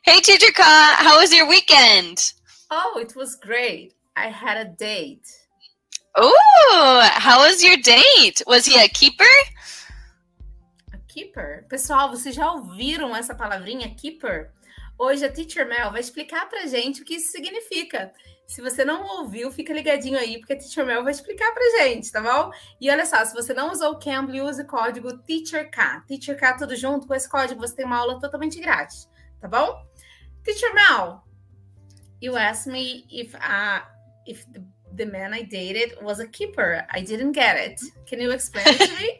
Hey, Teacher Ka, how was your weekend? Oh, it was great. I had a date. Oh, how was your date? Was he a keeper? A keeper? Pessoal, vocês já ouviram essa palavrinha keeper? Hoje a Teacher Mel vai explicar pra gente o que isso significa. Se você não ouviu, fica ligadinho aí, porque a Teacher Mel vai explicar pra gente, tá bom? E olha só, se você não usou o Cambly, use o código TEACHERK. TEACHERK tudo junto, com esse código você tem uma aula totalmente grátis, tá bom? Teacher Mel, you asked me if uh, if the the man I dated was a keeper. I didn't get it. Can you explain it to me?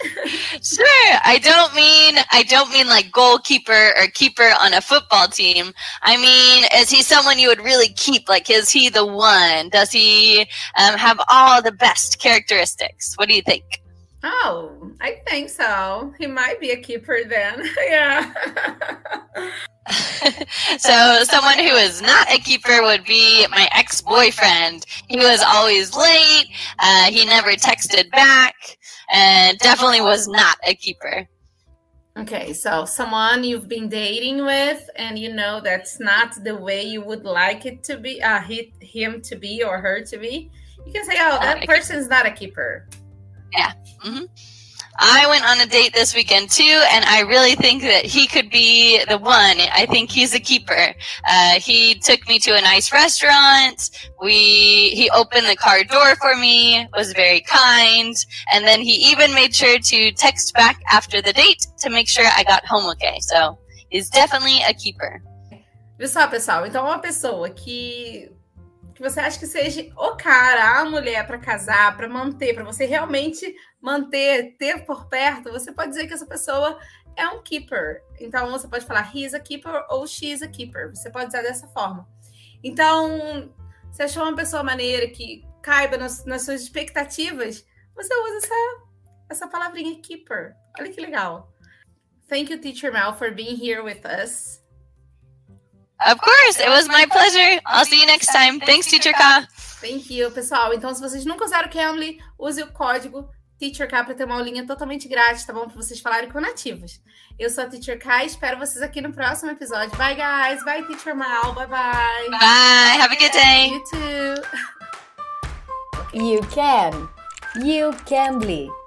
sure. I don't mean I don't mean like goalkeeper or keeper on a football team. I mean, is he someone you would really keep? Like, is he the one? Does he um, have all the best characteristics? What do you think? Oh, I think so. He might be a keeper then. yeah. so someone who is not a keeper would be my ex-boyfriend. He was always late. Uh, he never texted back, and definitely was not a keeper. Okay, so someone you've been dating with, and you know that's not the way you would like it to be, uh, him to be or her to be. You can say, "Oh, that person's not a keeper." Yeah. Mm-hmm. I went on a date this weekend too, and I really think that he could be the one. I think he's a keeper. Uh, he took me to a nice restaurant. We he opened the car door for me, was very kind, and then he even made sure to text back after the date to make sure I got home okay. So he's definitely a keeper. Viu pessoal? Então, uma pessoa que que você acha que seja o cara, a mulher para casar, para manter, para você realmente manter, ter por perto, você pode dizer que essa pessoa é um keeper. Então você pode falar he's a keeper ou she's a keeper. Você pode dizer dessa forma. Então, você achou uma pessoa maneira que caiba nas, nas suas expectativas, você usa essa, essa palavrinha keeper. Olha que legal. Thank you, Teacher Mel, for being here with us. Of course, it was my pleasure. I'll see you next time. Thanks, Teacher K. Thank you, pessoal. Então, se vocês nunca usaram o Cambly, use o código Teacher K para ter uma aulinha totalmente grátis, tá bom? Para vocês falarem com nativos. Eu sou a Teacher K e espero vocês aqui no próximo episódio. Bye, guys. Bye, Teacher Mal. Bye, bye. Bye. Have a good day. You too. You can. You can be.